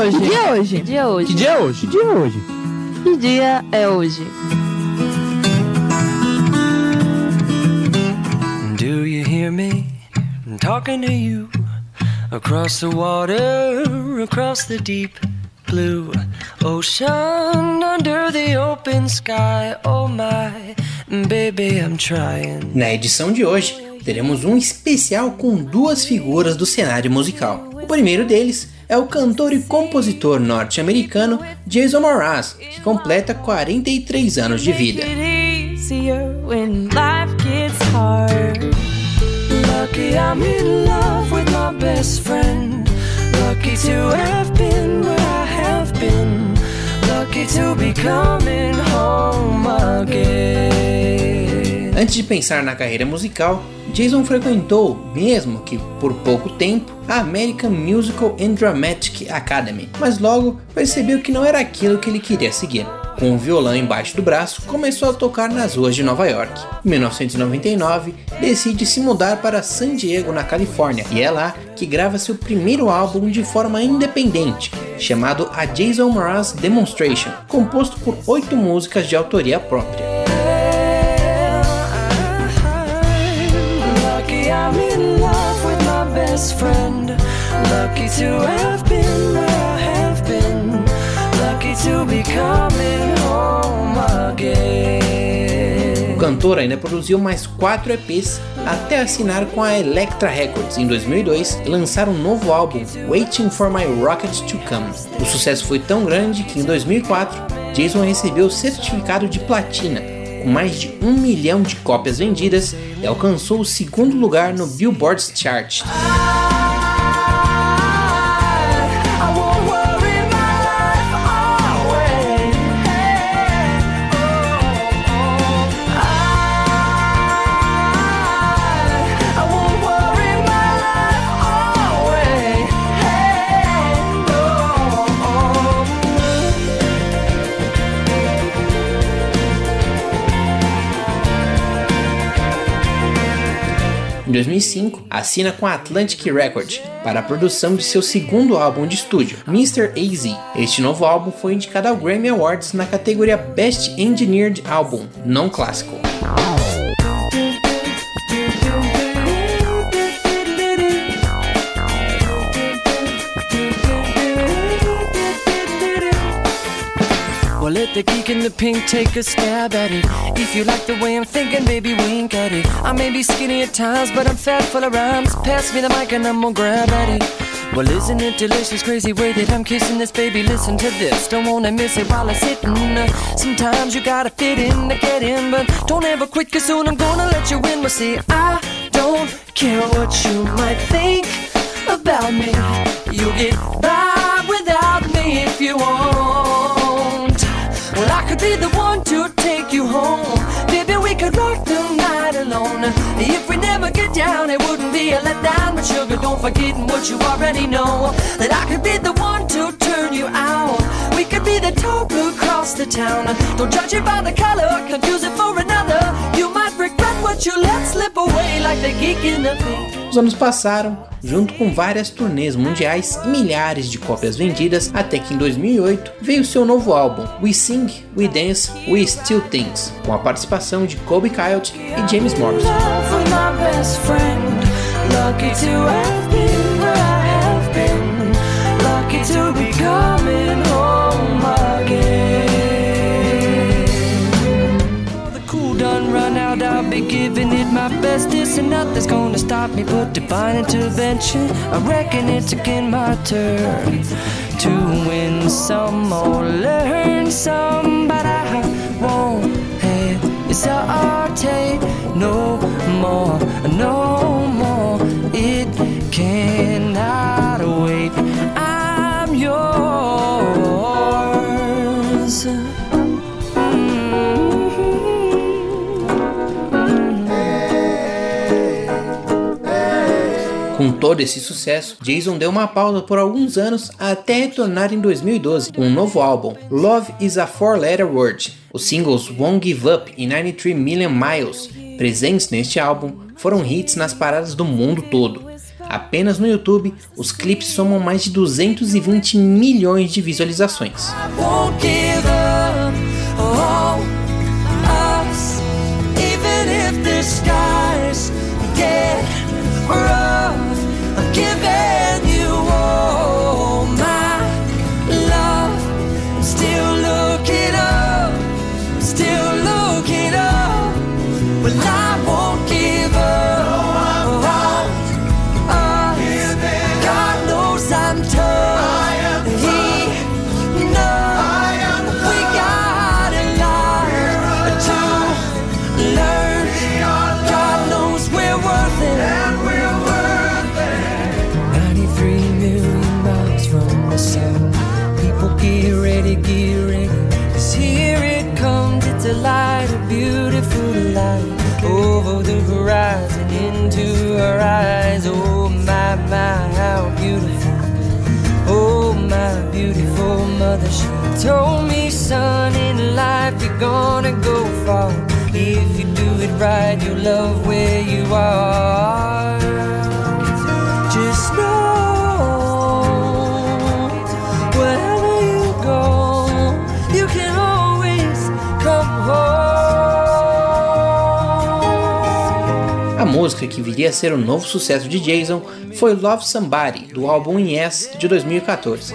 hoje? Que dia é hoje? Que dia é hoje? Que dia é hoje? Que dia é hoje? Que dia é hoje? Do you hear me I'm talking to you across the water, across the deep blue ocean, under the open sky? Oh my, baby, I'm trying. Na edição de hoje, teremos um especial com duas figuras do cenário musical. O primeiro deles é o cantor e compositor norte-americano Jason Mraz, que completa 43 anos de vida. Lucky to be coming home again. Antes de pensar na carreira musical, Jason frequentou, mesmo que por pouco tempo, a American Musical and Dramatic Academy, mas logo percebeu que não era aquilo que ele queria seguir. Com o violão embaixo do braço, começou a tocar nas ruas de Nova York. Em 1999, decide se mudar para San Diego, na Califórnia, e é lá que grava seu primeiro álbum de forma independente, chamado A Jason Mraz Demonstration, composto por oito músicas de autoria própria. Best friend. Lucky to have been where I have been. Lucky to be coming home again. O cantor ainda produziu mais quatro EPs até assinar com a Elektra Records em 2002 e lançar um novo álbum, Waiting for My Rocket to Come. O sucesso foi tão grande que em 2004 Jason recebeu o certificado de platina, com mais de um milhão de cópias vendidas e alcançou o segundo lugar no Billboard Chart. Em 2005, assina com a Atlantic Records para a produção de seu segundo álbum de estúdio, Mr. AZ. Este novo álbum foi indicado ao Grammy Awards na categoria Best Engineered Album, não clássico. Let the geek in the pink take a stab at it. If you like the way I'm thinking, baby, wink at it. I may be skinny at times, but I'm fat full of rhymes. Pass me the mic and I'm gonna grab at it. Well, isn't it delicious, crazy way that I'm kissing this baby? Listen to this, don't wanna miss it while I'm sitting. Uh, sometimes you gotta fit in to get in, but don't ever quit, cause soon I'm gonna let you in. Well, see, I don't care what you might think about me. You'll get by could be the one to take you home. Baby, we could rock the night alone. If we never get down, it wouldn't be a letdown. But sugar, don't forget what you already know. That I could be the one to turn you out. We could be the talk across the town. Don't judge it by the color, confuse it for another. Os anos passaram, junto com várias turnês mundiais e milhares de cópias vendidas, até que em 2008 veio seu novo álbum, We Sing, We Dance, We Still Things, com a participação de Kobe Coyote e James Morrison. And nothing's gonna stop me but divine intervention. I reckon it's again my turn to win some or learn some, but I won't hesitate no more, no todo esse sucesso, Jason deu uma pausa por alguns anos até retornar em 2012 com um novo álbum, Love is a Four Letter Word. Os singles Won't Give Up e 93 Million Miles, presentes neste álbum, foram hits nas paradas do mundo todo. Apenas no YouTube, os clipes somam mais de 220 milhões de visualizações. Told me, son, in life you're gonna go far. If you do it right, you love where you are. Just know, wherever you go, you can always come home. A música que viria a ser o novo sucesso de Jason foi Love Somebody, do álbum Yes de 2014.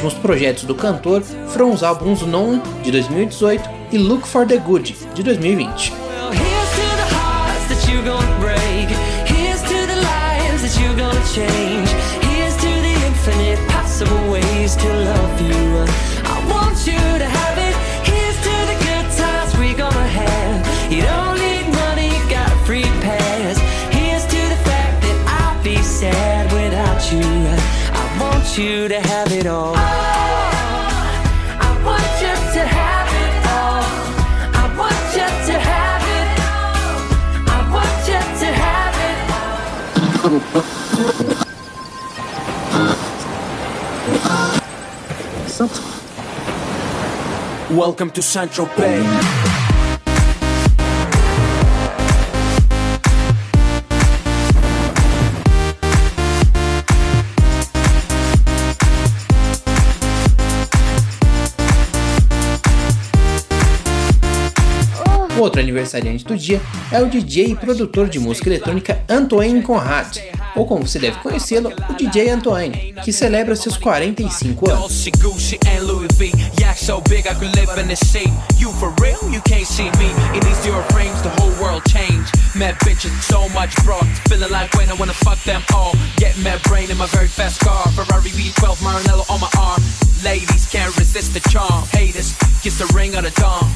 Últimos projetos do cantor foram os álbuns Non de 2018 e Look for the Good de 2020. You to have it all. Welcome to Central Bay. Outro aniversariante do dia é o DJ e produtor de música eletrônica Antoine Conrad, ou como você deve conhecê-lo, o DJ Antoine, que celebra seus 45 anos. Mad bitches, so much bro. Feeling like when I wanna fuck them all. Get mad brain in my very fast car. Ferrari V12 Maranello on my arm. Ladies can't resist the charm. Haters, the ring the dawn.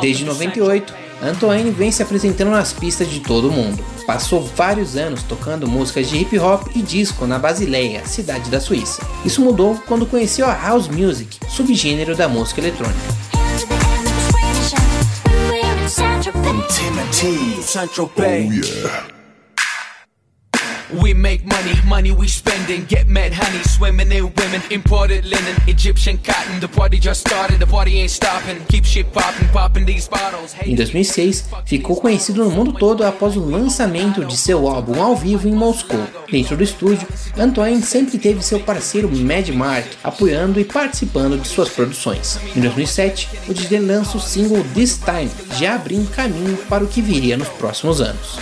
Desde 98, Antoine vem se apresentando nas pistas de todo o mundo. Passou vários anos tocando músicas de hip hop e disco na Basileia, cidade da Suíça. Isso mudou quando conheceu a house music, subgênero da música eletrônica. Central Bay. Oh, yeah. We make money, money we spending. Get mad honey, swimming in women. Imported linen, Egyptian cotton. The party just started, the party ain't stopping. Keep shit popping, popping these bottles. Em 2006, ficou conhecido no mundo todo após o lançamento de seu álbum ao vivo em Moscou. Dentro do estúdio, Antoine sempre teve seu parceiro Mad Mark apoiando e participando de suas produções. Em 2007, o DJ lança o single This Time, já abrindo caminho para o que viria nos próximos anos.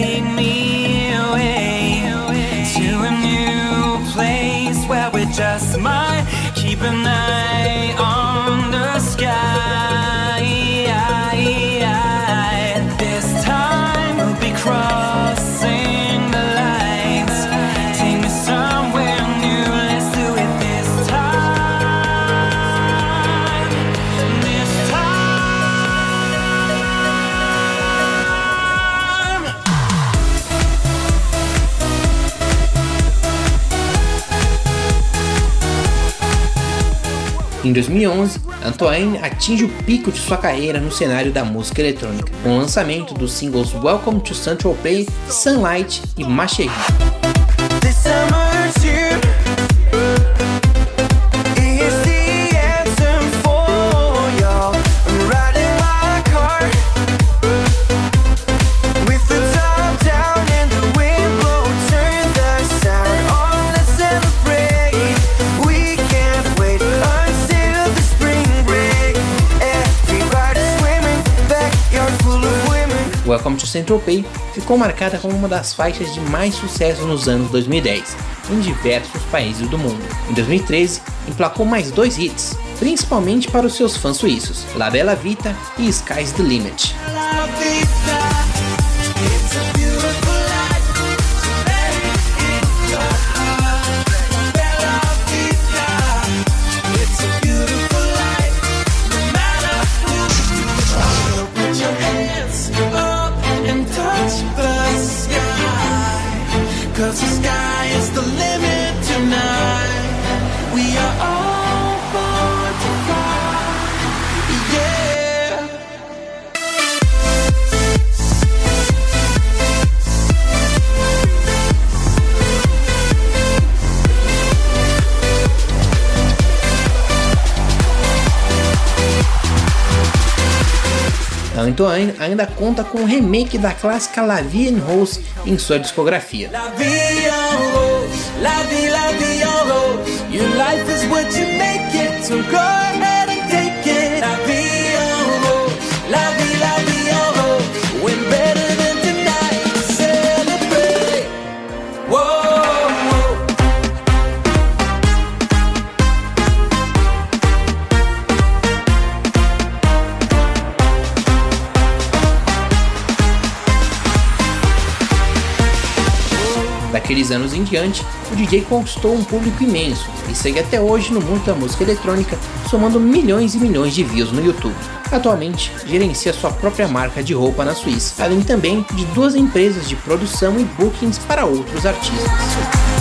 Take me away to a new place where we just might keep an eye Em 2011, Antoine atinge o pico de sua carreira no cenário da música eletrônica, com o lançamento dos singles Welcome to Central Pay, Sunlight e Macherie. Central Pay ficou marcada como uma das faixas de mais sucesso nos anos 2010 em diversos países do mundo. Em 2013, emplacou mais dois hits, principalmente para os seus fãs suíços, La Bella Vita e Sky's the Limit. Antoine ainda conta com um remake da clássica La Vie en Rose em sua discografia. anos em diante, o DJ conquistou um público imenso e segue até hoje no mundo da música eletrônica, somando milhões e milhões de views no YouTube. Atualmente, gerencia sua própria marca de roupa na Suíça, além também de duas empresas de produção e bookings para outros artistas.